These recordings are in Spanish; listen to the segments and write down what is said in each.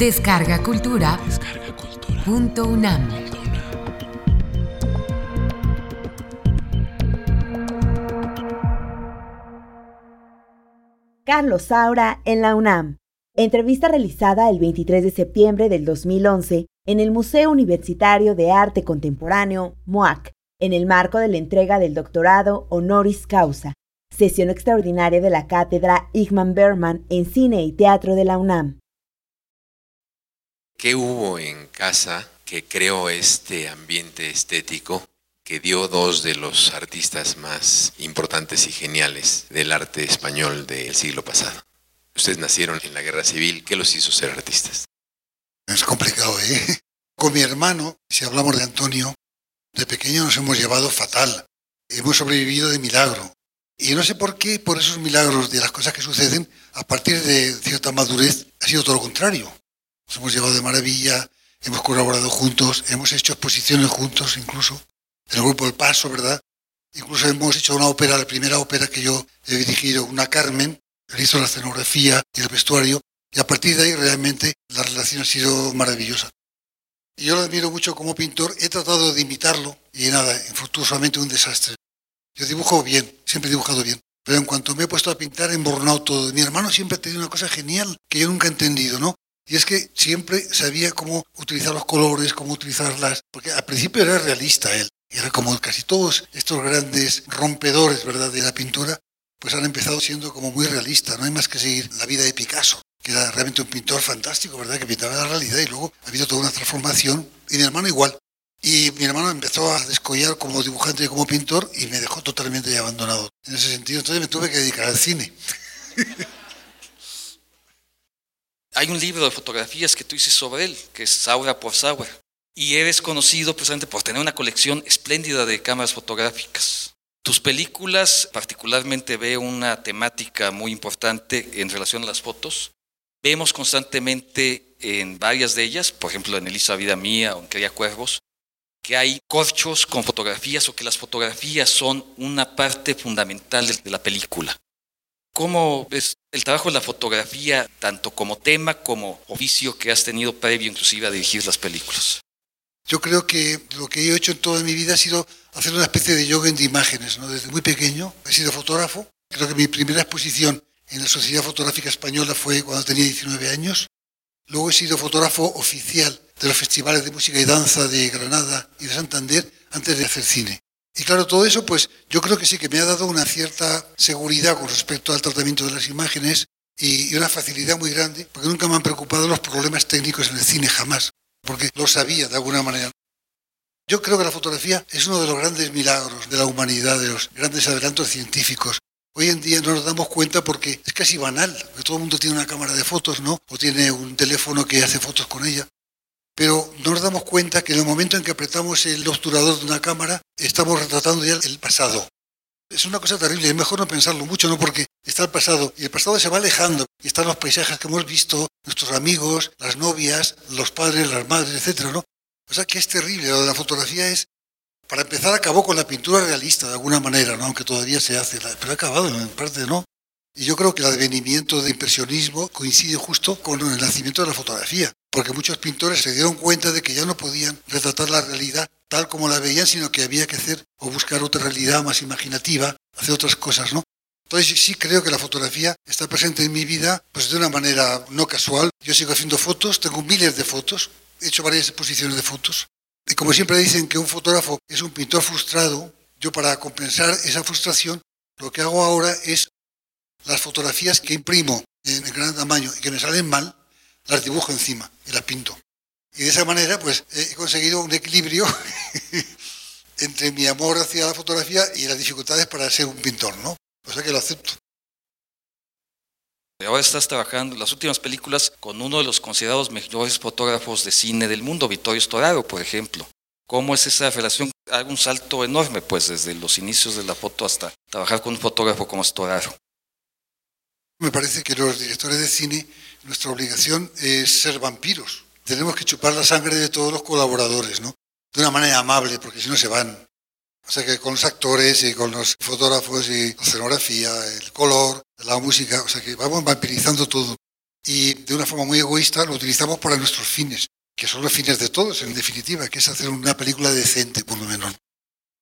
Descarga Cultura. Punto UNAM. Carlos Saura en la UNAM. Entrevista realizada el 23 de septiembre del 2011 en el Museo Universitario de Arte Contemporáneo, MOAC, en el marco de la entrega del doctorado honoris causa, sesión extraordinaria de la cátedra Igman Berman en Cine y Teatro de la UNAM. ¿Qué hubo en casa que creó este ambiente estético que dio dos de los artistas más importantes y geniales del arte español del siglo pasado? Ustedes nacieron en la guerra civil, ¿qué los hizo ser artistas? Es complicado, ¿eh? Con mi hermano, si hablamos de Antonio, de pequeño nos hemos llevado fatal. Hemos sobrevivido de milagro. Y no sé por qué, por esos milagros de las cosas que suceden, a partir de cierta madurez, ha sido todo lo contrario. Nos hemos llevado de maravilla, hemos colaborado juntos, hemos hecho exposiciones juntos incluso, en el grupo El Paso, ¿verdad? Incluso hemos hecho una ópera, la primera ópera que yo he dirigido, una Carmen, él hizo la escenografía y el vestuario, y a partir de ahí realmente la relación ha sido maravillosa. Y yo lo admiro mucho como pintor, he tratado de imitarlo y nada, infructuosamente un desastre. Yo dibujo bien, siempre he dibujado bien, pero en cuanto me he puesto a pintar, he embornado todo. Mi hermano siempre ha tenido una cosa genial que yo nunca he entendido, ¿no? Y es que siempre sabía cómo utilizar los colores, cómo utilizarlas, porque al principio era realista él, era como casi todos estos grandes rompedores, ¿verdad?, de la pintura, pues han empezado siendo como muy realistas, no hay más que seguir la vida de Picasso, que era realmente un pintor fantástico, ¿verdad?, que pintaba la realidad y luego ha habido toda una transformación, y mi hermano igual. Y mi hermano empezó a descollar como dibujante y como pintor y me dejó totalmente abandonado. En ese sentido, entonces me tuve que dedicar al cine. Hay un libro de fotografías que tú dices sobre él, que es Saura por Saura. Y eres conocido precisamente por tener una colección espléndida de cámaras fotográficas. Tus películas, particularmente veo una temática muy importante en relación a las fotos. Vemos constantemente en varias de ellas, por ejemplo en Elisa Vida Mía o en Cría Cuervos, que hay corchos con fotografías o que las fotografías son una parte fundamental de la película. ¿Cómo ves el trabajo de la fotografía, tanto como tema como oficio que has tenido previo inclusive a dirigir las películas? Yo creo que lo que he hecho en toda mi vida ha sido hacer una especie de yoga de imágenes. Desde muy pequeño he sido fotógrafo. Creo que mi primera exposición en la Sociedad Fotográfica Española fue cuando tenía 19 años. Luego he sido fotógrafo oficial de los festivales de música y danza de Granada y de Santander antes de hacer cine. Y claro, todo eso, pues yo creo que sí que me ha dado una cierta seguridad con respecto al tratamiento de las imágenes y, una facilidad muy grande, porque nunca me han preocupado los problemas técnicos en el cine, jamás, porque lo sabía de alguna manera. Yo creo que la fotografía es uno de los grandes milagros de la humanidad, de los grandes adelantos científicos. Hoy en día no nos damos cuenta porque es casi banal, que todo el mundo tiene una cámara de fotos, ¿no? O tiene un teléfono que hace fotos con ella pero no nos damos cuenta que en el momento en que apretamos el obturador de una cámara, estamos retratando ya el pasado. Es una cosa terrible, es mejor no pensarlo mucho, ¿no? Porque está el pasado y el pasado se va alejando y están los paisajes que hemos visto, nuestros amigos, las novias, los padres, las madres, etcétera, ¿no? O sea que es terrible, lo de la fotografía es, para empezar acabó con la pintura realista de alguna manera, ¿no? Aunque todavía se hace, pero ha acabado en parte, ¿no? Y yo creo que el advenimiento del impresionismo coincide justo con el nacimiento de la fotografía, porque muchos pintores se dieron cuenta de que ya no podían retratar la realidad tal como la veían, sino que había que hacer o buscar otra realidad más imaginativa, hacer otras cosas, ¿no? Entonces sí creo que la fotografía está presente en mi vida pues de una manera no casual. Yo sigo haciendo fotos, tengo miles de fotos, he hecho varias exposiciones de fotos. Y como siempre dicen que un fotógrafo es un pintor frustrado, yo para compensar esa frustración lo que hago ahora es las fotografías que imprimo en gran tamaño y que me salen mal, las dibujo encima y las pinto. Y de esa manera, pues he conseguido un equilibrio entre mi amor hacia la fotografía y las dificultades para ser un pintor, ¿no? O sea que lo acepto. Ahora estás trabajando las últimas películas con uno de los considerados mejores fotógrafos de cine del mundo, Vittorio Storaro, por ejemplo. ¿Cómo es esa relación? Hay un salto enorme, pues, desde los inicios de la foto hasta trabajar con un fotógrafo como Storaro. Me parece que los directores de cine, nuestra obligación es ser vampiros. Tenemos que chupar la sangre de todos los colaboradores, ¿no? De una manera amable, porque si no se van. O sea que con los actores y con los fotógrafos y la escenografía, el color, la música, o sea que vamos vampirizando todo. y de una forma muy egoísta lo utilizamos para nuestros fines, que son los fines de todos, en definitiva, que es hacer una película decente, por lo menos.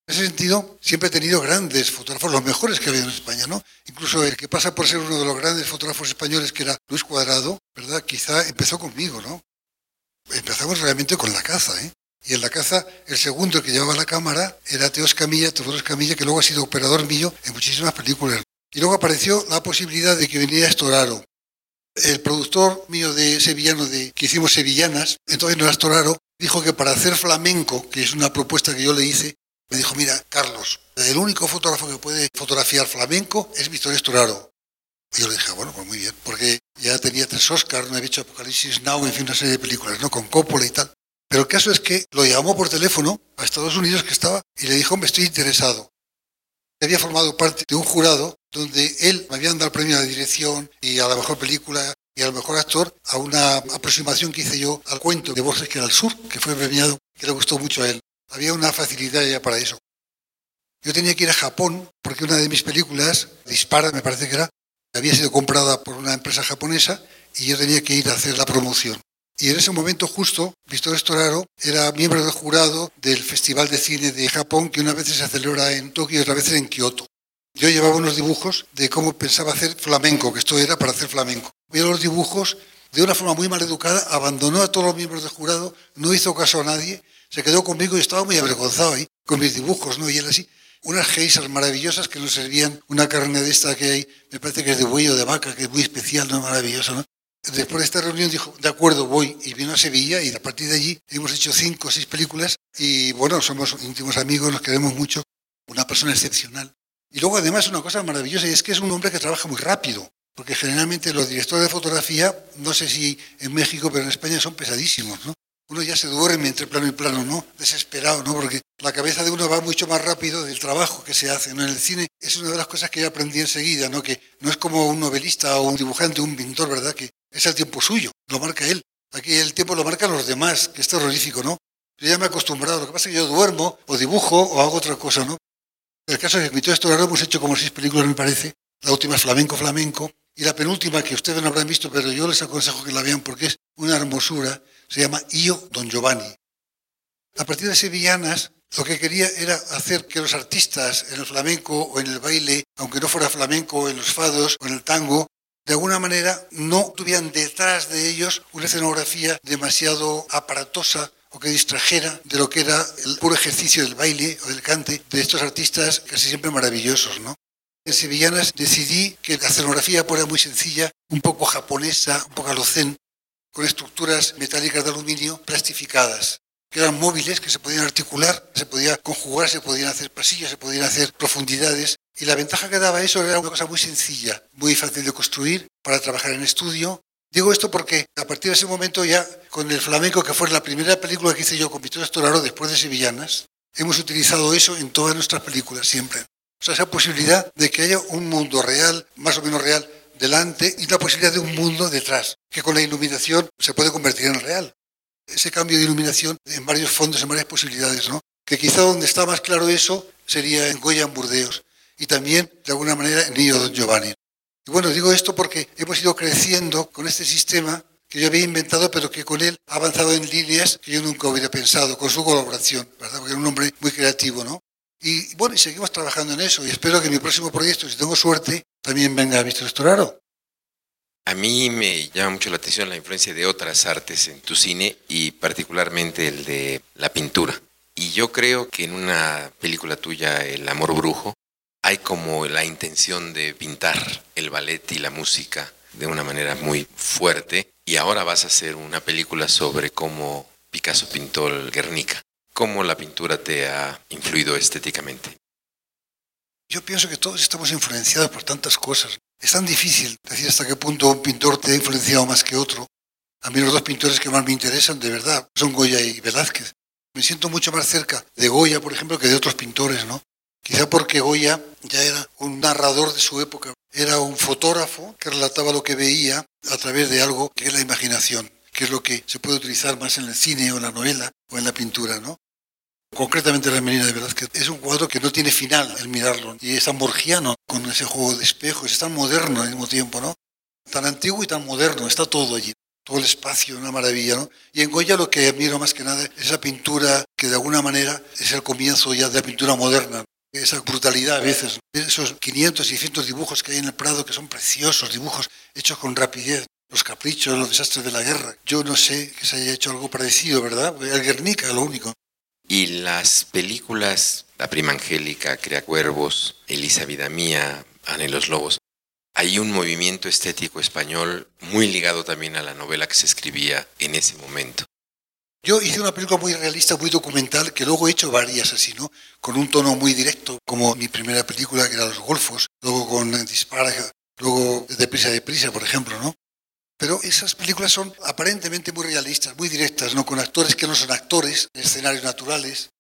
En ese sentido, siempre he tenido grandes fotógrafos, los mejores que ha habido en España, ¿no? Incluso el que pasa por ser uno de los grandes fotógrafos españoles, que era Luis Cuadrado, ¿verdad? Quizá empezó conmigo, ¿no? Empezamos realmente con la caza, ¿eh? Y en la caza, el segundo que llevaba la cámara era Teo Escamilla, Teodoro Escamilla, que luego ha sido operador mío en muchísimas películas. Y luego apareció la posibilidad de que viniera Estoraro. El productor mío de sevillano, de, que hicimos sevillanas, entonces no era Estoraro, dijo que para hacer flamenco, que es una propuesta que yo le hice, me dijo, mira, Carlos, el único fotógrafo que puede fotografiar flamenco es Víctor Estoraro. Y yo le dije, bueno, pues muy bien, porque ya tenía tres Oscars, no había hecho Apocalipsis Now, en fin, una serie de películas, ¿no? Con Coppola y tal. Pero el caso es que lo llamó por teléfono a Estados Unidos que estaba y le dijo, me estoy interesado. Había formado parte de un jurado donde él me había dado el premio de dirección y a la mejor película y al mejor actor a una aproximación que hice yo al cuento de Borges que era el sur, que fue premiado, que le gustó mucho a él. Había una facilidad ya para eso. Yo tenía que ir a Japón porque una de mis películas, Dispara, me parece que era, había sido comprada por una empresa japonesa y yo tenía que ir a hacer la promoción. Y en ese momento justo, Víctor Estoraro era miembro del jurado del Festival de Cine de Japón que una vez se celebra en Tokio y otra vez en Kioto. Yo llevaba unos dibujos de cómo pensaba hacer flamenco, que esto era para hacer flamenco. Vio los dibujos, de una forma muy mal educada, abandonó a todos los miembros del jurado, no hizo caso a nadie se quedó conmigo y estaba muy avergonzado ahí, con mis dibujos, ¿no? Y él así, unas geisas maravillosas que nos servían una carne de esta que hay, me parece que es de buey o de vaca, que es muy especial, ¿no? Maravillosa, ¿no? Después de esta reunión dijo, de acuerdo, voy, y vino a Sevilla, y a partir de allí hemos hecho cinco o seis películas, y bueno, somos íntimos amigos, nos queremos mucho, una persona excepcional. Y luego además una cosa maravillosa, y es que es un hombre que trabaja muy rápido, porque generalmente los directores de fotografía, no sé si en México, pero en España son pesadísimos, ¿no? Uno ya se duerme entre plano y plano, ¿no? Desesperado, ¿no? Porque la cabeza de uno va mucho más rápido del trabajo que se hace, ¿no? En el cine es una de las cosas que yo aprendí enseguida, ¿no? Que no es como un novelista o un dibujante, un pintor, ¿verdad? Que es el tiempo suyo, lo marca él. Aquí el tiempo lo marcan los demás, que es terrorífico, ¿no? Yo ya me he acostumbrado, lo que pasa es que yo duermo o dibujo o hago otra cosa, ¿no? El caso es que todo esto lo hemos hecho como seis películas, me parece. La última es Flamenco, Flamenco. Y la penúltima, que ustedes no habrán visto, pero yo les aconsejo que la vean porque es una hermosura se llama Io Don Giovanni. A partir de Sevillanas, lo que quería era hacer que los artistas en el flamenco o en el baile, aunque no fuera flamenco, en los fados o en el tango, de alguna manera no tuvieran detrás de ellos una escenografía demasiado aparatosa o que distrajera de lo que era el puro ejercicio del baile o del cante de estos artistas casi siempre maravillosos, ¿no? En Sevillanas decidí que la escenografía fuera muy sencilla, un poco japonesa, un poco alocén, con estructuras metálicas de aluminio plastificadas, que eran móviles, que se podían articular, se podía conjugar, se podían hacer pasillos, se podían hacer profundidades. Y la ventaja que daba eso era una cosa muy sencilla, muy fácil de construir para trabajar en estudio. Digo esto porque a partir de ese momento ya con el flamenco, que fue la primera película que hice yo con Víctor Estoraro después de Sevillanas, hemos utilizado eso en todas nuestras películas siempre. O sea, esa posibilidad de que haya un mundo real, más o menos real, delante y la posibilidad de un mundo detrás, que con la iluminación se puede convertir en real. Ese cambio de iluminación en varios fondos, en varias posibilidades, ¿no? Que quizá donde está más claro eso sería en Goya, en Burdeos, y también, de alguna manera, en Niño Don Giovanni. Y bueno, digo esto porque hemos ido creciendo con este sistema que yo había inventado, pero que con él ha avanzado en líneas que yo nunca hubiera pensado, con su colaboración, ¿verdad? Porque era un hombre muy creativo, ¿no? Y bueno, seguimos trabajando en eso, y espero que mi próximo proyecto, si tengo suerte, también venga Víctor Estoraro. A mí me llama mucho la atención la influencia de otras artes en tu cine y particularmente el de la pintura. Y yo creo que en una película tuya, El amor brujo, hay como la intención de pintar el ballet y la música de una manera muy fuerte. Y ahora vas a hacer una película sobre cómo Picasso pintó el Guernica. ¿Cómo la pintura te ha influido estéticamente? Yo pienso que todos estamos influenciados por tantas cosas. Es tan difícil decir hasta qué punto un pintor te ha influenciado más que otro. A mí los dos pintores que más me interesan, de verdad, son Goya y Velázquez. Me siento mucho más cerca de Goya, por ejemplo, que de otros pintores, ¿no? Quizá porque Goya ya era un narrador de su época, era un fotógrafo que relataba lo que veía a través de algo que es la imaginación, que es lo que se puede utilizar más en el cine o en la novela o en la pintura, ¿no? Concretamente la Menina de Velázquez es un cuadro que no tiene final el mirarlo y es tan con ese juego de espejos, es tan moderno al mismo tiempo, ¿no? tan antiguo y tan moderno, está todo allí, todo el espacio, una maravilla, ¿no? Y en Goya lo que admiro más que nada es esa pintura que de alguna manera es el comienzo ya de la pintura moderna, esa brutalidad a veces, esos 500, 600 dibujos que hay en el Prado que son preciosos, dibujos hechos con rapidez, los caprichos, los desastres de la guerra. Yo no sé que se haya hecho algo parecido, ¿verdad? El Guernica, lo único. Y las películas, La Prima Angélica, Crea Cuervos, Elisa Vida Mía, Ana los Lobos, hay un movimiento estético español muy ligado también a la novela que se escribía en ese momento. Yo hice una película muy realista, muy documental, que luego he hecho varias así, ¿no? Con un tono muy directo, como mi primera película, que era Los Golfos, luego con Dispara, luego Deprisa, Deprisa, por ejemplo, ¿no? Pero esas películas son aparentemente muy realistas, muy directas, ¿no? Con actores que no son actores, escenarios naturales,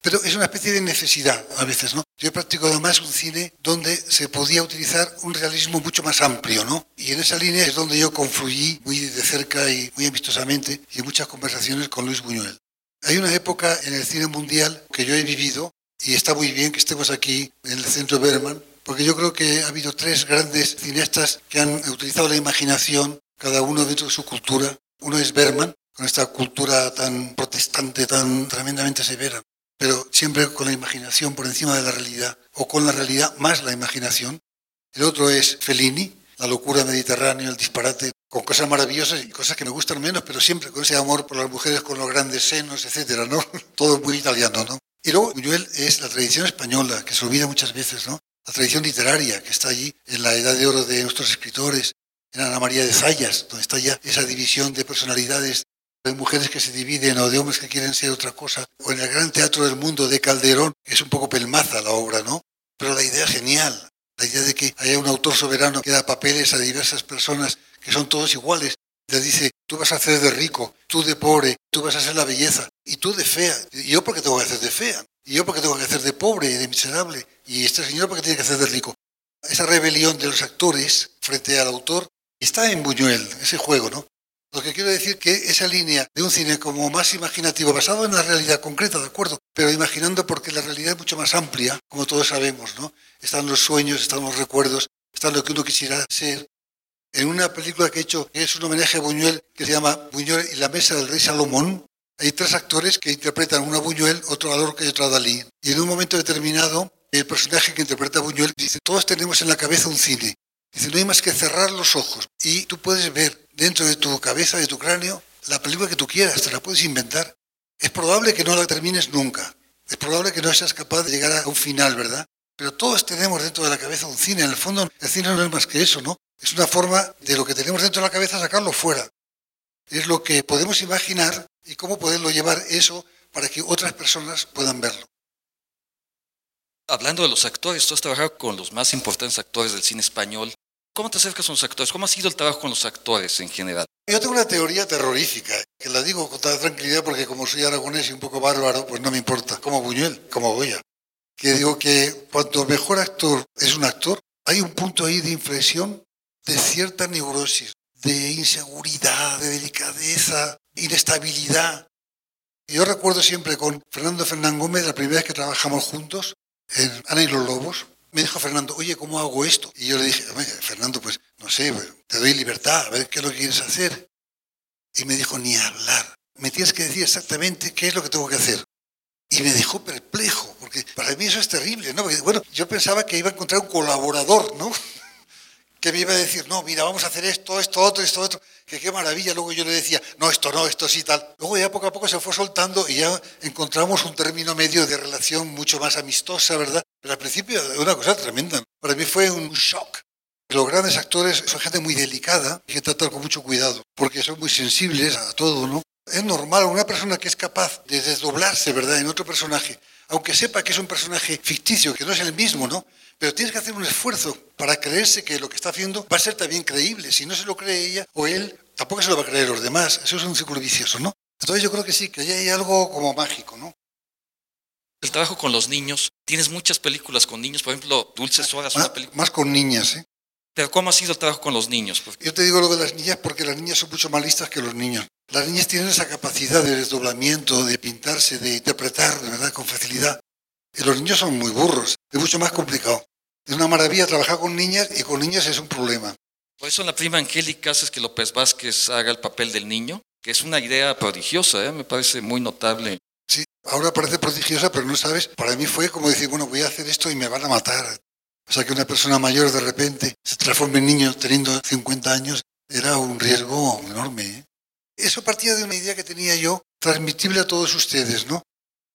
pero es una especie de necesidad a veces, ¿no? Yo he practicado además un cine donde se podía utilizar un realismo mucho más amplio, ¿no? Y en esa línea es donde yo confluí muy de cerca y muy amistosamente y en muchas conversaciones con Luis Buñuel. Hay una época en el cine mundial que yo he vivido y está muy bien que estemos aquí en el centro Berman, porque yo creo que ha habido tres grandes cineastas que han utilizado la imaginación, cada uno dentro de su cultura. Uno es Berman, con esta cultura tan protestante, tan tremendamente severa pero siempre con la imaginación por encima de la realidad, o con la realidad más la imaginación. El otro es Fellini, la locura mediterránea, el disparate, con cosas maravillosas y cosas que me gustan menos, pero siempre con ese amor por las mujeres con los grandes senos, etcétera, ¿no? Todo muy italiano, ¿no? Y luego Buñuel es la tradición española, que se olvida muchas veces, ¿no? La tradición literaria que está allí en la edad de oro de nuestros escritores, en Ana María de Zayas, donde está ya esa división de personalidades de mujeres que se dividen o de hombres que quieren ser otra cosa, o en el gran teatro del mundo de Calderón, que es un poco pelmaza la obra, ¿no? Pero la idea es genial, la idea de que haya un autor soberano que da papeles a diversas personas que son todos iguales. Le dice, tú vas a hacer de rico, tú de pobre, tú vas a ser la belleza, y tú de fea. ¿Y yo porque tengo que hacer de fea? ¿Y yo porque tengo que hacer de pobre y de miserable? ¿Y este señor porque tiene que hacer de rico? Esa rebelión de los actores frente al autor está en Buñuel, ese juego, ¿no? Lo que quiero decir que esa línea de un cine como más imaginativo, basado en la realidad concreta, de acuerdo, pero imaginando porque la realidad es mucho más amplia, como todos sabemos, ¿no? Están los sueños, están los recuerdos, está lo que uno quisiera ser. En una película que he hecho, que es un homenaje a Buñuel, que se llama Buñuel y la mesa del rey Salomón, hay tres actores que interpretan una Buñuel, otro a Lorca y otro a Dalí. Y en un momento determinado, el personaje que interpreta a Buñuel dice, todos tenemos en la cabeza un cine. Dice, no hay más que cerrar los ojos y tú puedes ver dentro de tu cabeza, de tu cráneo, la película que tú quieras, te la puedes inventar. Es probable que no la termines nunca. Es probable que no seas capaz de llegar a un final, ¿verdad? Pero todos tenemos dentro de la cabeza un cine. En el fondo, el cine no es más que eso, ¿no? Es una forma de lo que tenemos dentro de la cabeza sacarlo fuera. Es lo que podemos imaginar y cómo poderlo llevar eso para que otras personas puedan verlo. Hablando de los actores, tú has trabajado con los más importantes actores del cine español. ¿Cómo te acercas a los actores? ¿Cómo ha sido el trabajo con los actores en general? Yo tengo una teoría terrorífica, que la digo con toda tranquilidad porque como soy aragonés y un poco bárbaro, pues no me importa, como Buñuel, como Goya. Que digo que cuanto mejor actor es un actor, hay un punto ahí de inflexión de cierta neurosis, de inseguridad, de delicadeza, inestabilidad. Yo recuerdo siempre con Fernando Fernán Gómez, la primera vez que trabajamos juntos, en Ana y los Lobos, me dijo Fernando, oye, ¿cómo hago esto? Y yo le dije, Fernando, pues no sé, pues, te doy libertad, a ver qué es lo que quieres hacer. Y me dijo, ni hablar. Me tienes que decir exactamente qué es lo que tengo que hacer. Y me dejó perplejo, porque para mí eso es terrible, ¿no? Bueno, yo pensaba que iba a encontrar un colaborador, ¿no? Que me iba a decir, no, mira, vamos a hacer esto, esto, otro, esto, otro, que qué maravilla. Luego yo le decía, no, esto no, esto sí, tal. Luego ya poco a poco se fue soltando y ya encontramos un término medio de relación mucho más amistosa, ¿verdad? Pero al principio una cosa tremenda. Para mí fue un shock. Los grandes actores son gente muy delicada, que tratar con mucho cuidado, porque son muy sensibles a todo, ¿no? Es normal, una persona que es capaz de desdoblarse, ¿verdad?, en otro personaje, aunque sepa que es un personaje ficticio, que no es el mismo, ¿no? Pero tienes que hacer un esfuerzo para creerse que lo que está haciendo va a ser también creíble. Si no se lo cree ella o él, tampoco se lo va a creer los demás. Eso es un círculo vicioso, ¿no? Entonces yo creo que sí, que hay algo como mágico, ¿no? El trabajo con los niños. Tienes muchas películas con niños, por ejemplo, Dulces Horas, una película. Más con niñas, ¿eh? Pero ¿cómo ha sido el trabajo con los niños? Yo te digo lo de las niñas porque las niñas son mucho más listas que los niños. Las niñas tienen esa capacidad de desdoblamiento, de pintarse, de interpretar, de verdad, con facilidad. Y los niños son muy burros, es mucho más complicado. Es una maravilla trabajar con niñas y con niñas es un problema. Por eso en la prima Angélica haces que López Vázquez haga el papel del niño, que es una idea prodigiosa, ¿eh? me parece muy notable. Sí, ahora parece prodigiosa, pero no sabes, para mí fue como decir, bueno, voy a hacer esto y me van a matar. O sea, que una persona mayor de repente se transforme en niño teniendo 50 años era un riesgo enorme. ¿eh? Eso partía de una idea que tenía yo, transmitible a todos ustedes, ¿no?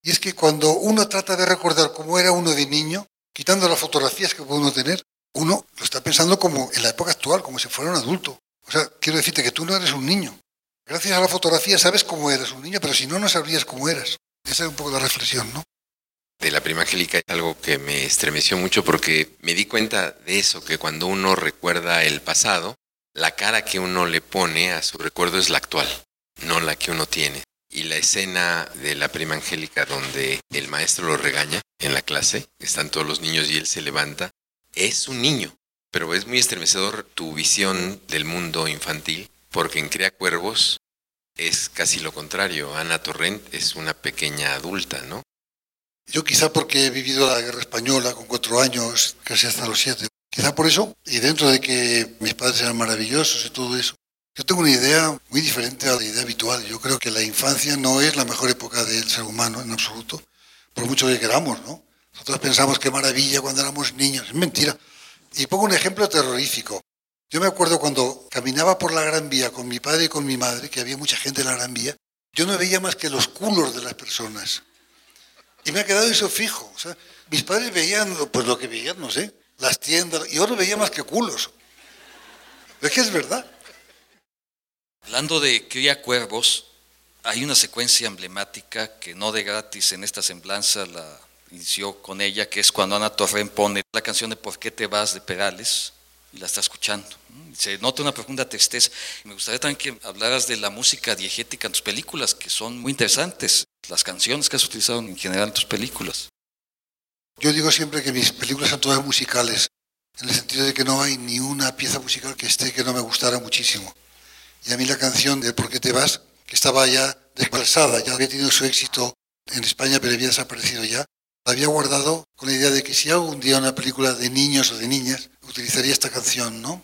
Y es que cuando uno trata de recordar cómo era uno de niño, quitando las fotografías que puede uno tener, uno lo está pensando como en la época actual, como si fuera un adulto. O sea, quiero decirte que tú no eres un niño. Gracias a la fotografía sabes cómo eres un niño, pero si no, no sabrías cómo eras. Esa es un poco la reflexión, ¿no? De la prima Angélica es algo que me estremeció mucho porque me di cuenta de eso, que cuando uno recuerda el pasado, la cara que uno le pone a su recuerdo es la actual, no la que uno tiene. Y la escena de la prima Angélica donde el maestro lo regaña en la clase, están todos los niños y él se levanta, es un niño. Pero es muy estremecedor tu visión del mundo infantil, porque en Crea Cuervos es casi lo contrario. Ana Torrent es una pequeña adulta, ¿no? Yo quizá porque he vivido la guerra española con cuatro años, casi hasta los siete. Quizá por eso, y dentro de que mis padres eran maravillosos y todo eso, yo tengo una idea muy diferente a la idea habitual. Yo creo que la infancia no es la mejor época del ser humano en absoluto, por mucho que queramos, ¿no? Nosotros pensamos qué maravilla cuando éramos niños. Es mentira. Y pongo un ejemplo terrorífico. Yo me acuerdo cuando caminaba por la Gran Vía con mi padre y con mi madre, que había mucha gente en la Gran Vía, yo no veía más que los culos de las personas. Y me ha quedado eso fijo. Mis padres veían pues lo que veían, no sé, las tiendas, y yo no veía más que culos. Es que es verdad. Hablando de cría cuervos, hay una secuencia emblemática que no de gratis en esta semblanza la inició con ella, que es cuando Ana Torren pone la canción de ¿Por qué te vas? de Perales y la está escuchando. Se nota una profunda tristeza. Me gustaría también que hablaras de la música diegética en tus películas, que son muy interesantes, las canciones que has utilizado en general en tus películas. Yo digo siempre que mis películas son todas musicales, en el sentido de que no hay ni una pieza musical que esté que no me gustara muchísimo. Y a mí la canción de ¿Por qué te vas? que estaba ya desplazada, ya había tenido su éxito en España, pero había desaparecido ya, la había guardado con la idea de que si hago un día una película de niños o de niñas, utilizaría esta canción, ¿no?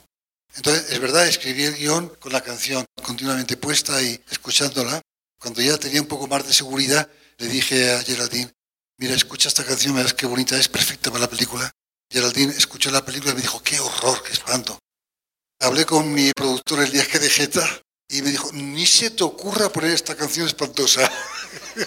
Entonces, es verdad, escribí el guion con la canción continuamente puesta y escuchándola. Cuando ya tenía un poco más de seguridad, le dije a Geraldine, mira, escucha esta canción, verás qué bonita es, perfecta para la película. Geraldine escuchó la película y me dijo, qué horror, qué espanto. Hablé con mi productor el día que de Jeta y me dijo, ni se te ocurra poner esta canción espantosa.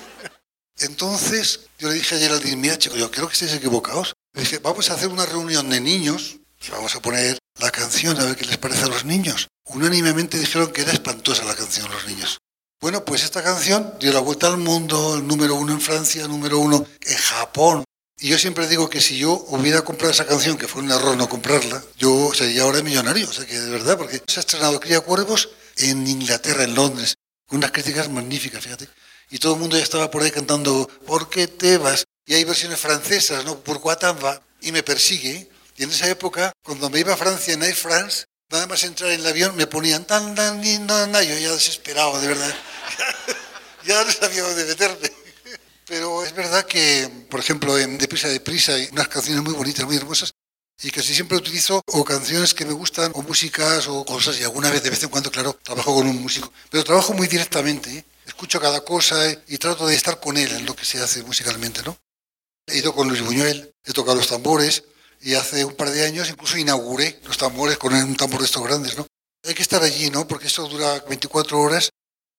Entonces yo le dije a Geraldine, mira chico, yo creo que estáis equivocados. Le dije, vamos a hacer una reunión de niños y vamos a poner la canción a ver qué les parece a los niños. Unánimemente dijeron que era espantosa la canción los niños. Bueno, pues esta canción dio la vuelta al mundo, el número uno en Francia, número uno en Japón. Y yo siempre digo que si yo hubiera comprado esa canción, que fue un error no comprarla, yo sería ahora millonario. O sea que de verdad, porque se ha estrenado Cría Cuervos en Inglaterra, en Londres, con unas críticas magníficas, fíjate. Y todo el mundo ya estaba por ahí cantando, ¿por qué te vas? Y hay versiones francesas, ¿no? Por va y me persigue. Y en esa época, cuando me iba a Francia en Air France, nada más entrar en el avión me ponían tan, tan, tan, tan, yo ya desesperado, de verdad. ya no sabía dónde meterme. Pero es verdad que, por ejemplo, en Deprisa, Deprisa hay unas canciones muy bonitas, muy hermosas, y casi siempre utilizo o canciones que me gustan, o músicas, o cosas, y alguna vez, de vez en cuando, claro, trabajo con un músico. Pero trabajo muy directamente, ¿eh? escucho cada cosa ¿eh? y trato de estar con él en lo que se hace musicalmente, ¿no? He ido con Luis Buñuel, he tocado los tambores, y hace un par de años incluso inauguré los tambores con un tambor de estos grandes, ¿no? Hay que estar allí, ¿no? Porque esto dura 24 horas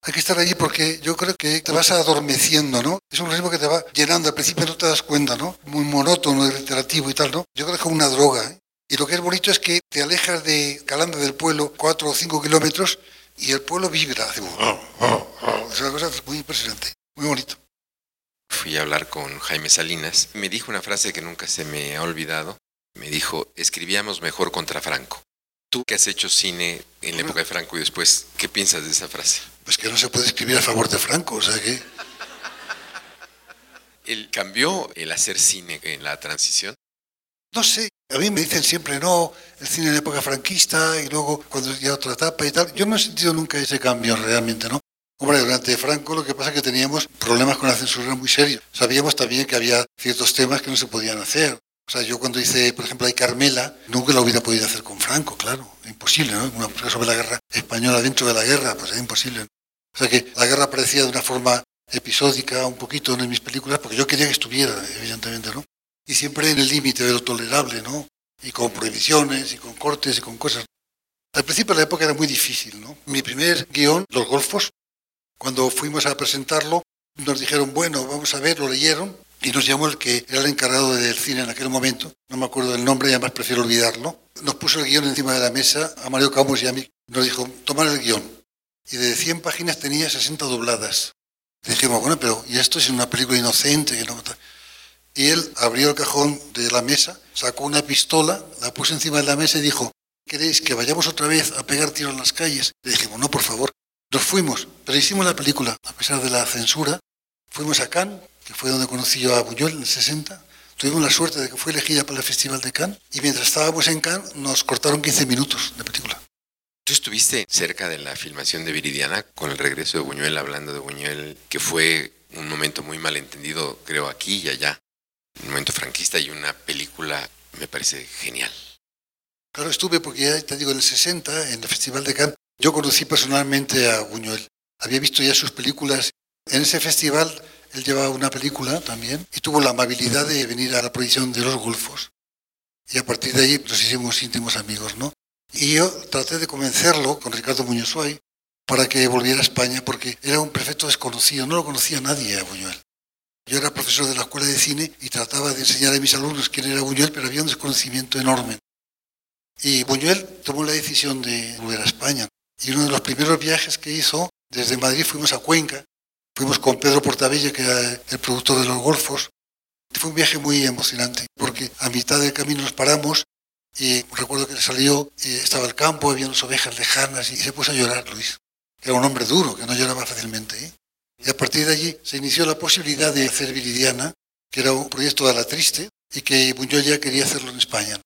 hay que estar allí porque yo creo que te vas adormeciendo, ¿no? Es un ritmo que te va llenando, al principio no te das cuenta, ¿no? Muy monótono, reiterativo y tal, ¿no? Yo creo que es como una droga. ¿eh? Y lo que es bonito es que te alejas de Calanda del pueblo, cuatro o cinco kilómetros, y el pueblo vibra. Es una cosa muy impresionante, muy bonito. Fui a hablar con Jaime Salinas. Me dijo una frase que nunca se me ha olvidado. Me dijo, escribíamos mejor contra Franco. Tú que has hecho cine en la época de Franco y después, ¿qué piensas de esa frase? Pues que no se puede escribir a favor de Franco, o sea que... ¿El cambió el hacer cine en la transición? No sé, a mí me dicen siempre, no, el cine en la época franquista y luego cuando ya otra etapa y tal. Yo no he sentido nunca ese cambio realmente, ¿no? Hombre, durante Franco lo que pasa es que teníamos problemas con la censura muy serios. Sabíamos también que había ciertos temas que no se podían hacer. O sea, yo cuando hice, por ejemplo, hay Carmela, nunca lo hubiera podido hacer con Franco, claro. imposible, ¿no? Una película sobre la guerra española dentro de la guerra, pues era imposible. O sea que la guerra aparecía de una forma episódica un poquito en mis películas, porque yo quería que estuviera, evidentemente, ¿no? Y siempre en el límite de lo tolerable, ¿no? Y con prohibiciones, y con cortes, y con cosas. Al principio de la época era muy difícil, ¿no? Mi primer guion, Los Golfos, cuando fuimos a presentarlo, nos dijeron, bueno, vamos a ver, lo leyeron, y nos llamó el que era el encargado del cine en aquel momento, no me acuerdo del nombre y además prefiero olvidarlo, nos puso el guion encima de la mesa, a Mario Camus y a mí, nos dijo, tomar el guion. Y de 100 páginas tenía 60 dobladas. Y dijimos, bueno, pero ¿y esto es una película inocente? Que no... Y él abrió el cajón de la mesa, sacó una pistola, la puso encima de la mesa y dijo, ¿queréis que vayamos otra vez a pegar tiros en las calles? Le dijimos, no, por favor. Nos fuimos, pero hicimos la película, a pesar de la censura. Fuimos a Cannes, que fue donde conocí yo a Buñuel en el 60. Tuvimos la suerte de que fue elegida para el Festival de Cannes. Y mientras estábamos en Cannes, nos cortaron 15 minutos de película. Tú estuviste cerca de la filmación de Viridiana con el regreso de Buñuel, hablando de Buñuel, que fue un momento muy malentendido, creo, aquí y allá. Un momento franquista y una película, me parece genial. Claro, estuve porque ya te digo, en el 60, en el Festival de Cannes, yo conocí personalmente a Buñuel. Había visto ya sus películas. En ese festival él llevaba una película también y tuvo la amabilidad de venir a la proyección de Los Golfos. Y a partir de ahí nos hicimos íntimos amigos, ¿no? Y yo traté de convencerlo con Ricardo Muñoz Suárez para que volviera a España porque era un perfecto desconocido, no lo conocía nadie a Buñuel. Yo era profesor de la escuela de cine y trataba de enseñar a mis alumnos quién era Buñuel, pero había un desconocimiento enorme. Y Buñuel tomó la decisión de volver a España. Y uno de los primeros viajes que hizo, desde Madrid fuimos a Cuenca, fuimos con Pedro Portabella, que era el productor de los Golfos. Fue un viaje muy emocionante, porque a mitad del camino nos paramos y recuerdo que salió, estaba el campo, había unas ovejas lejanas y se puso a llorar, Luis. Era un hombre duro, que no lloraba fácilmente. ¿eh? Y a partir de allí se inició la posibilidad de hacer Viridiana, que era un proyecto de la triste y que Buñuel ya quería hacerlo en España.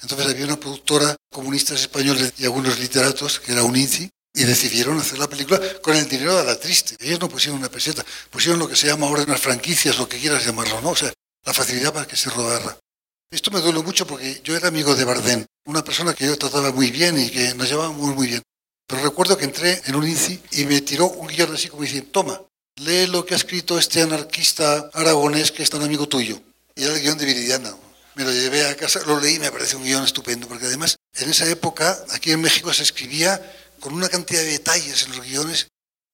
Entonces había una productora, comunistas españoles y algunos literatos, que era UNICI, y decidieron hacer la película con el dinero de la triste. Ellos no pusieron una peseta, pusieron lo que se llama ahora unas franquicias, lo que quieras llamarlo, ¿no? O sea, la facilidad para que se rodara. Esto me duele mucho porque yo era amigo de Bardem, una persona que yo trataba muy bien y que nos llevaba muy, muy bien. Pero recuerdo que entré en un INCI y me tiró un guion así como diciendo, toma, lee lo que ha escrito este anarquista aragonés que es tan amigo tuyo. Y era el guion de Viridiana. Me lo llevé a casa, lo leí y me pareció un guion estupendo, porque además en esa época aquí en México se escribía con una cantidad de detalles en los guiones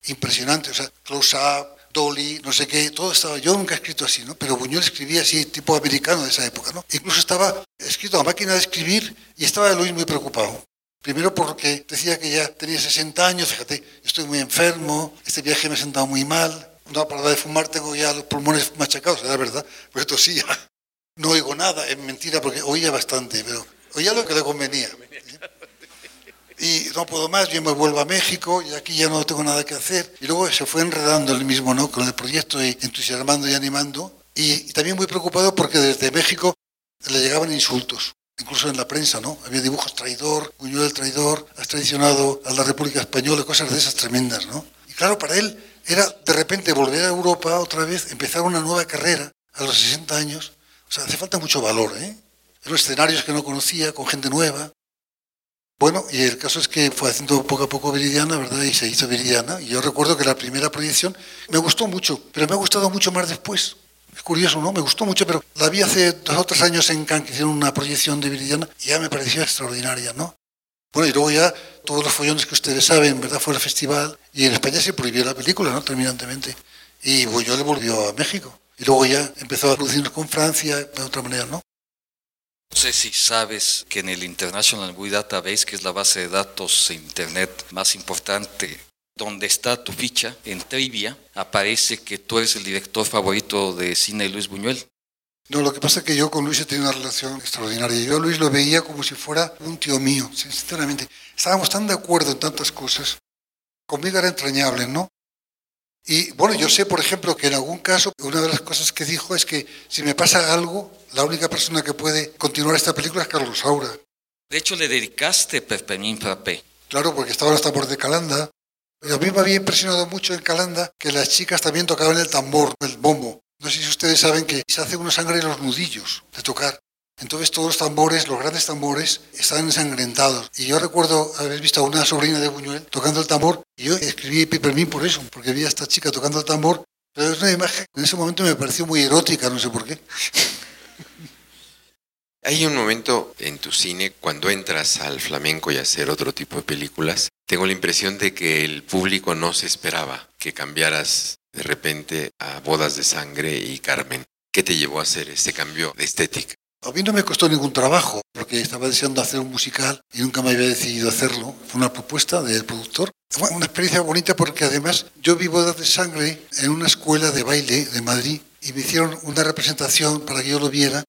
impresionantes, o sea, close-up, dolly, no sé qué, todo estaba, yo nunca he escrito así, ¿no? Pero Buñuel escribía así, tipo americano de esa época, ¿no? Incluso estaba escrito a máquina de escribir y estaba Luis muy preocupado. Primero porque decía que ya tenía 60 años, fíjate, estoy muy enfermo, este viaje me ha sentado muy mal, no parada de fumar, tengo ya los pulmones machacados, era verdad, pues esto sí, no oigo nada, es mentira porque oía bastante, pero oía lo que le convenía y no puedo más, yo me vuelvo a México y aquí ya no tengo nada que hacer. Y luego se fue enredando el mismo, ¿no? Con el proyecto y entusiasmando y animando. Y, también muy preocupado porque desde México le llegaban insultos, incluso en la prensa, ¿no? Había dibujos traidor, Buñuel traidor, has traicionado a la República Española, cosas de esas tremendas, ¿no? Y claro, para él era de repente volver a Europa otra vez, empezar una nueva carrera a los 60 años. O sea, hace falta mucho valor, ¿eh? Los escenarios que no conocía, con gente nueva, bueno, y el caso es que fue haciendo poco a poco Viridiana, ¿verdad? Y se hizo Viridiana. Y yo recuerdo que la primera proyección me gustó mucho, pero me ha gustado mucho más después. Es curioso, ¿no? Me gustó mucho, pero la vi hace dos o tres años en Cannes, que hicieron una proyección de Viridiana, y ya me pareció extraordinaria, ¿no? Bueno, y luego ya todos los follones que ustedes saben, ¿verdad? Fue el festival, y en España se prohibió la película, ¿no? Terminantemente. Y le volvió a México. Y luego ya empezó a producirnos con Francia, de otra manera, ¿no? No sé si sabes que en el International Movie Database, que es la base de datos de Internet más importante, donde está tu ficha en trivia, aparece que tú eres el director favorito de cine de Luis Buñuel. No, lo que pasa es que yo con Luis he tenido una relación extraordinaria. Yo a Luis lo veía como si fuera un tío mío, sinceramente. Estábamos tan de acuerdo en tantas cosas. Conmigo era entrañable, ¿no? Y bueno, yo sé, por ejemplo, que en algún caso, una de las cosas que dijo es que si me pasa algo, la única persona que puede continuar esta película es Carlos Saura. De hecho, le dedicaste Perpenín Frappé. Claro, porque estaba hasta por de Calanda. Y a mí me había impresionado mucho en Calanda que las chicas también tocaban el tambor, el bombo. No sé si ustedes saben que se hace una sangre en los nudillos de tocar. Entonces todos los tambores, los grandes tambores, estaban ensangrentados. Y yo recuerdo haber visto a una sobrina de Buñuel tocando el tambor, y yo escribí Pipermín por eso, porque vi a esta chica tocando el tambor. Pero es una imagen en ese momento me pareció muy erótica, no sé por qué. Hay un momento en tu cine cuando entras al flamenco y a hacer otro tipo de películas, tengo la impresión de que el público no se esperaba que cambiaras de repente a Bodas de Sangre y Carmen. ¿Qué te llevó a hacer ese cambio de estética? A mí no me costó ningún trabajo, porque estaba deseando hacer un musical y nunca me había decidido hacerlo. Fue una propuesta del productor. Fue una experiencia bonita porque además yo vi Bodas de Sangre en una escuela de baile de Madrid y me hicieron una representación para que yo lo viera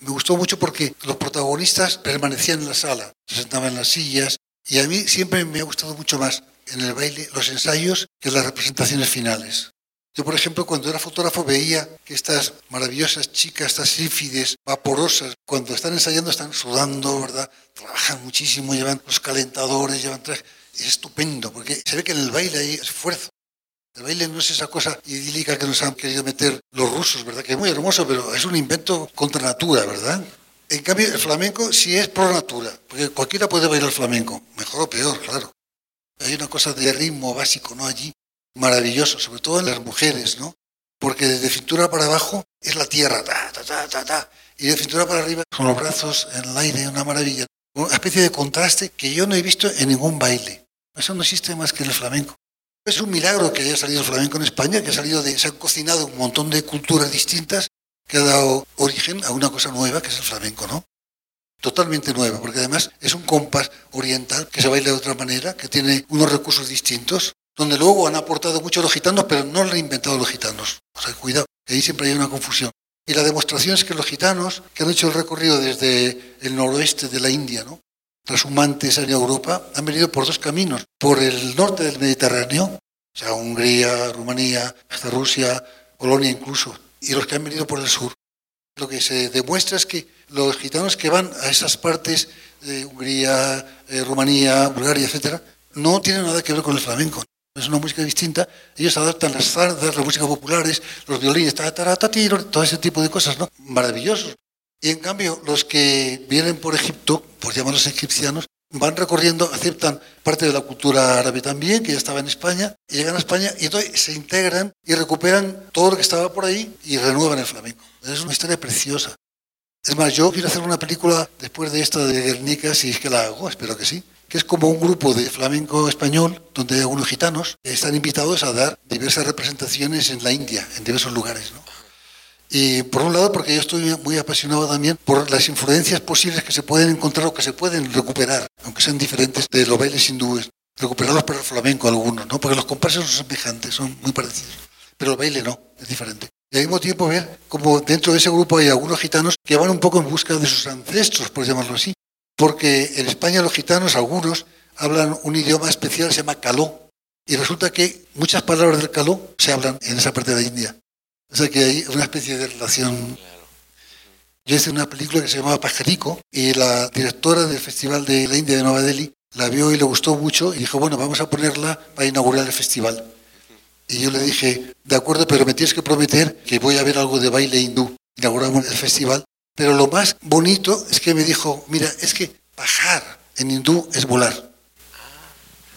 me gustó mucho porque los protagonistas permanecían en la sala, se sentaban en las sillas y a mí siempre me ha gustado mucho más en el baile los ensayos que las representaciones finales. Yo, por ejemplo, cuando era fotógrafo veía que estas maravillosas chicas, estas sífides, vaporosas, cuando están ensayando están sudando, ¿verdad? Trabajan muchísimo, llevan los calentadores, llevan trajes. Es estupendo, porque se ve que en el baile hay esfuerzo. El baile no es esa cosa idílica que nos han querido meter los rusos, ¿verdad? Que es muy hermoso, pero es un invento contra natura, ¿verdad? En cambio, el flamenco sí es pro natura, porque cualquiera puede bailar flamenco, mejor o peor, claro. Hay una cosa de ritmo básico, ¿no? Allí, maravilloso, sobre todo en las mujeres, ¿no? Porque desde cintura para abajo es la tierra, ta, ta, ta, ta, ta, y de cintura para arriba, con los brazos en el aire, una maravilla. Una especie de contraste que yo no he visto en ningún baile. Eso no existe más que en el flamenco. Es un milagro que haya salido el flamenco en España, que ha salido se han cocinado un montón de culturas distintas, que ha dado origen a una cosa nueva, que es el flamenco, ¿no? Totalmente nueva, porque además es un compás oriental que se baila de otra manera, que tiene unos recursos distintos, donde luego han aportado mucho los gitanos, pero no lo han inventado los gitanos. O sea, cuidado, ahí siempre hay una confusión. Y la demostración es que los gitanos, que han hecho el recorrido desde el noroeste de la India, ¿no? transhumantes en Europa han venido por dos caminos, por el norte del Mediterráneo, o sea, Hungría, Rumanía, hasta Rusia, Polonia incluso, y los que han venido por el sur. Lo que se demuestra es que los gitanos que van a esas partes Hungría, eh, Rumanía, Bulgaria, etcétera, no tienen nada que ver con el flamenco. Es una música distinta. Ellos adaptan las zardas, las músicas populares, los violines, todo ese tipo de cosas, ¿no? Maravillosos. Y en cambio, los que vienen por Egipto, por llamarlos egipcianos, van recorriendo, aceptan parte de la cultura árabe también, que ya estaba en España, y llegan a España y entonces se integran y recuperan todo lo que estaba por ahí y renuevan el flamenco. Es una historia preciosa. Es más, yo quiero hacer una película después de esta de Guernica, si es que la hago, espero que sí, es como un grupo de flamenco español, donde hay algunos gitanos están invitados a dar diversas representaciones en la India, en diversos lugares. ¿no? Y por un lado, porque yo estoy muy apasionado también por las influencias posibles que se pueden encontrar o que se pueden recuperar, aunque sean diferentes de los bailes hindúes, recuperarlos para el flamenco algunos, ¿no? Porque los compases son semejantes, son muy parecidos. Pero el baile no, es diferente. Y al mismo tiempo ver como dentro de ese grupo hay algunos gitanos que van un poco en busca de sus ancestros, por llamarlo así. Porque en España los gitanos, algunos, hablan un idioma especial, se llama caló. Y resulta que muchas palabras del caló se hablan en esa parte de la India. O sea que hay una especie de relación. Yo hice una película que se llamaba Pajarico y la directora del Festival de la India de Nueva Delhi la vio y le gustó mucho y dijo, bueno, vamos a ponerla para inaugurar el festival. Y yo le dije, de acuerdo, pero me tienes que prometer que voy a ver algo de baile hindú. Inauguramos el festival. Pero lo más bonito es que me dijo, mira, es que bajar en hindú es volar.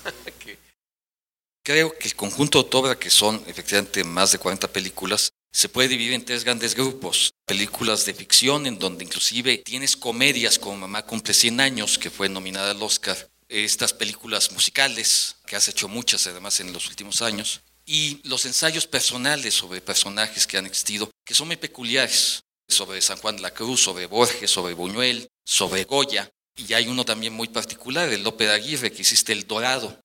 Creo que el conjunto de obra, que son efectivamente más de 40 películas, se puede dividir en tres grandes grupos. Películas de ficción, en donde inclusive tienes comedias como Mamá cumple 100 años, que fue nominada al Oscar. Estas películas musicales, que has hecho muchas además en los últimos años. Y los ensayos personales sobre personajes que han existido, que son muy peculiares. Sobre San Juan de la Cruz, sobre Borges, sobre Buñuel, sobre Goya. Y hay uno también muy particular, el Lope de Aguirre, que hiciste El Dorado,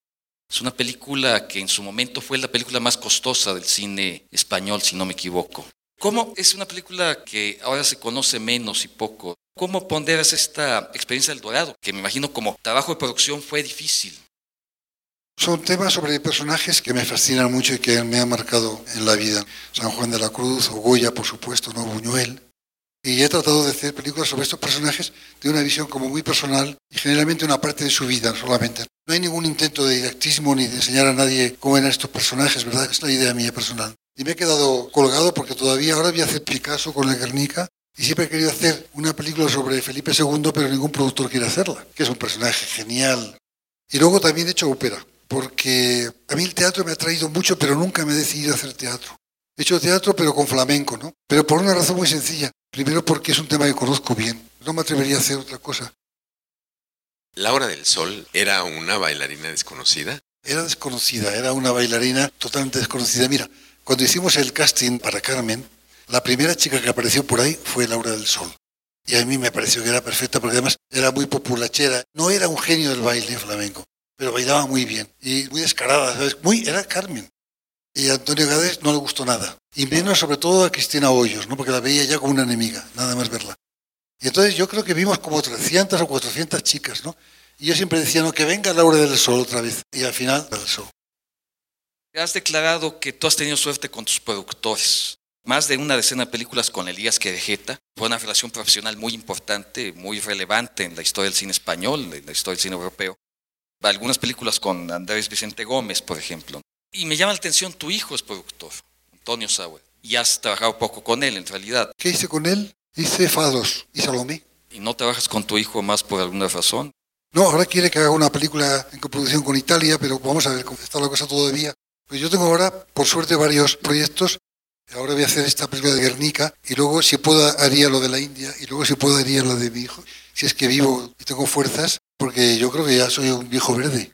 es una película que en su momento fue la película más costosa del cine español, si no me equivoco. ¿Cómo es una película que ahora se conoce menos y poco? ¿Cómo ponderas esta experiencia del Dorado? Que me imagino como trabajo de producción fue difícil. Son temas sobre personajes que me fascinan mucho y que me han marcado en la vida. San Juan de la Cruz, o Goya, por supuesto, ¿no? Buñuel. Y he tratado de hacer películas sobre estos personajes de una visión como muy personal y generalmente una parte de su vida solamente. No hay ningún intento de didactismo ni de enseñar a nadie cómo eran estos personajes, ¿verdad? Es la idea mía personal. Y me he quedado colgado porque todavía ahora voy a hacer Picasso con la Guernica Y siempre he querido hacer una película sobre Felipe II, pero ningún productor quiere hacerla, que es un personaje genial. Y luego también he hecho ópera, porque a mí el teatro me ha traído mucho, pero nunca me he decidido a hacer teatro. He hecho teatro, pero con flamenco, ¿no? Pero por una razón muy sencilla. Primero porque es un tema que conozco bien. No me atrevería a hacer otra cosa. Laura del Sol era una bailarina desconocida. Era desconocida, era una bailarina totalmente desconocida. Mira, cuando hicimos el casting para Carmen, la primera chica que apareció por ahí fue Laura del Sol. Y a mí me pareció que era perfecta porque además era muy populachera. No era un genio del baile flamenco, pero bailaba muy bien y muy descarada, ¿sabes? Muy, era Carmen. Y a Antonio Gades no le gustó nada. Y menos sobre todo a Cristina Hoyos, ¿no? porque la veía ya como una enemiga, nada más verla. Y entonces yo creo que vimos como 300 o 400 chicas, ¿no? Y yo siempre decía, no, que venga Laura del Sol otra vez. Y al final, del Sol. Has declarado que tú has tenido suerte con tus productores. Más de una decena de películas con Elías Querejeta. Fue una relación profesional muy importante, muy relevante en la historia del cine español, en la historia del cine europeo. Algunas películas con Andrés Vicente Gómez, por ejemplo. Y me llama la atención, tu hijo es productor, Antonio Sauer. Y has trabajado poco con él, en realidad. ¿Qué hice con él? Hice Fados y Salomé. ¿Y no trabajas con tu hijo más por alguna razón? No, ahora quiere que haga una película en coproducción con Italia, pero vamos a ver cómo está la cosa todavía. Pues yo tengo ahora, por suerte, varios proyectos. Ahora voy a hacer esta película de Guernica y luego, si puedo, haría lo de la India y luego, si puedo, haría lo de mi hijo. Si es que vivo y tengo fuerzas, porque yo creo que ya soy un viejo verde.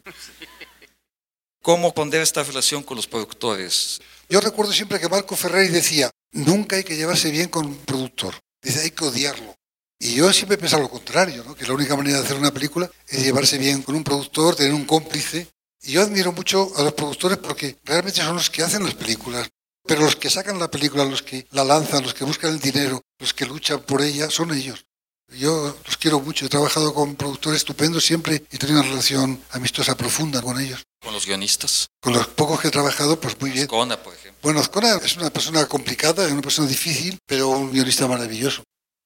¿Cómo poner esta relación con los productores? Yo recuerdo siempre que Marco Ferreri decía, nunca hay que llevarse bien con un productor. Dice, hay que odiarlo. Y yo siempre he pensado lo contrario, ¿no? que la única manera de hacer una película es llevarse bien con un productor, tener un cómplice. Y yo admiro mucho a los productores porque realmente son los que hacen las películas. Pero los que sacan la película, los que la lanzan, los que buscan el dinero, los que luchan por ella, son ellos. Yo los quiero mucho, he trabajado con productores estupendos siempre y tenido una relación amistosa profunda con ellos. ¿Con los guionistas? Con los pocos que he trabajado, pues muy bien. Azcona, por ejemplo. Bueno, Azcona es una persona complicada, es una persona difícil, pero un guionista maravilloso.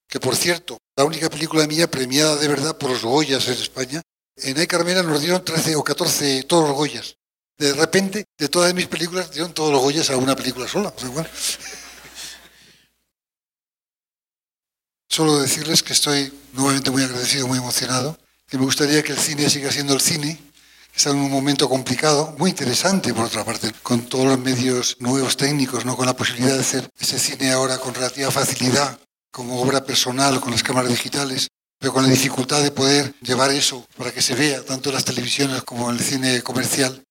Que por cierto, la única película mía premiada de verdad por los Goyas en España, en Ay Carmena nos dieron 13 o 14 todos los Goyas. De repente, de todas mis películas, dieron todos los Goyas a una película sola. igual. Solo decirles que estoy nuevamente muy agradecido, muy emocionado, que me gustaría que el cine siga siendo el cine, que está en un momento complicado, muy interesante por otra parte, con todos los medios nuevos técnicos, ¿no? con la posibilidad de hacer ese cine ahora con relativa facilidad, como obra personal, con las cámaras digitales, pero con la dificultad de poder llevar eso para que se vea tanto en las televisiones como en el cine comercial.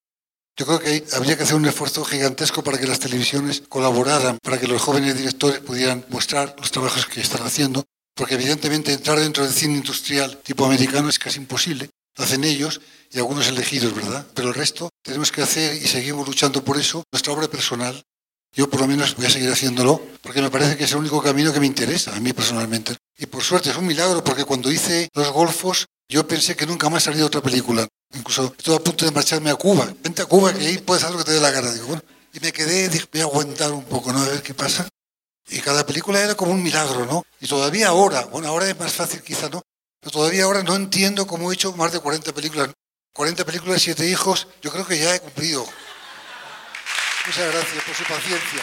Yo creo que habría que hacer un esfuerzo gigantesco para que las televisiones colaboraran, para que los jóvenes directores pudieran mostrar los trabajos que están haciendo, porque evidentemente entrar dentro del cine industrial tipo americano es casi imposible. Lo hacen ellos y algunos elegidos, ¿verdad? Pero el resto tenemos que hacer y seguimos luchando por eso, nuestra obra personal. Yo por lo menos voy a seguir haciéndolo porque me parece que es el único camino que me interesa a mí personalmente. Y por suerte es un milagro porque cuando hice Los Golfos yo pensé que nunca más salía otra película. Incluso estuve a punto de marcharme a Cuba. Vente a Cuba que ahí puedes hacer lo que te dé la gana. Y me quedé, dije, voy a aguantar un poco, ¿no? A ver qué pasa. Y cada película era como un milagro, ¿no? Y todavía ahora, bueno, ahora es más fácil quizá, ¿no? Pero todavía ahora no entiendo cómo he hecho más de 40 películas. 40 películas, 7 hijos, yo creo que ya he cumplido. Muchas gracias por su paciencia.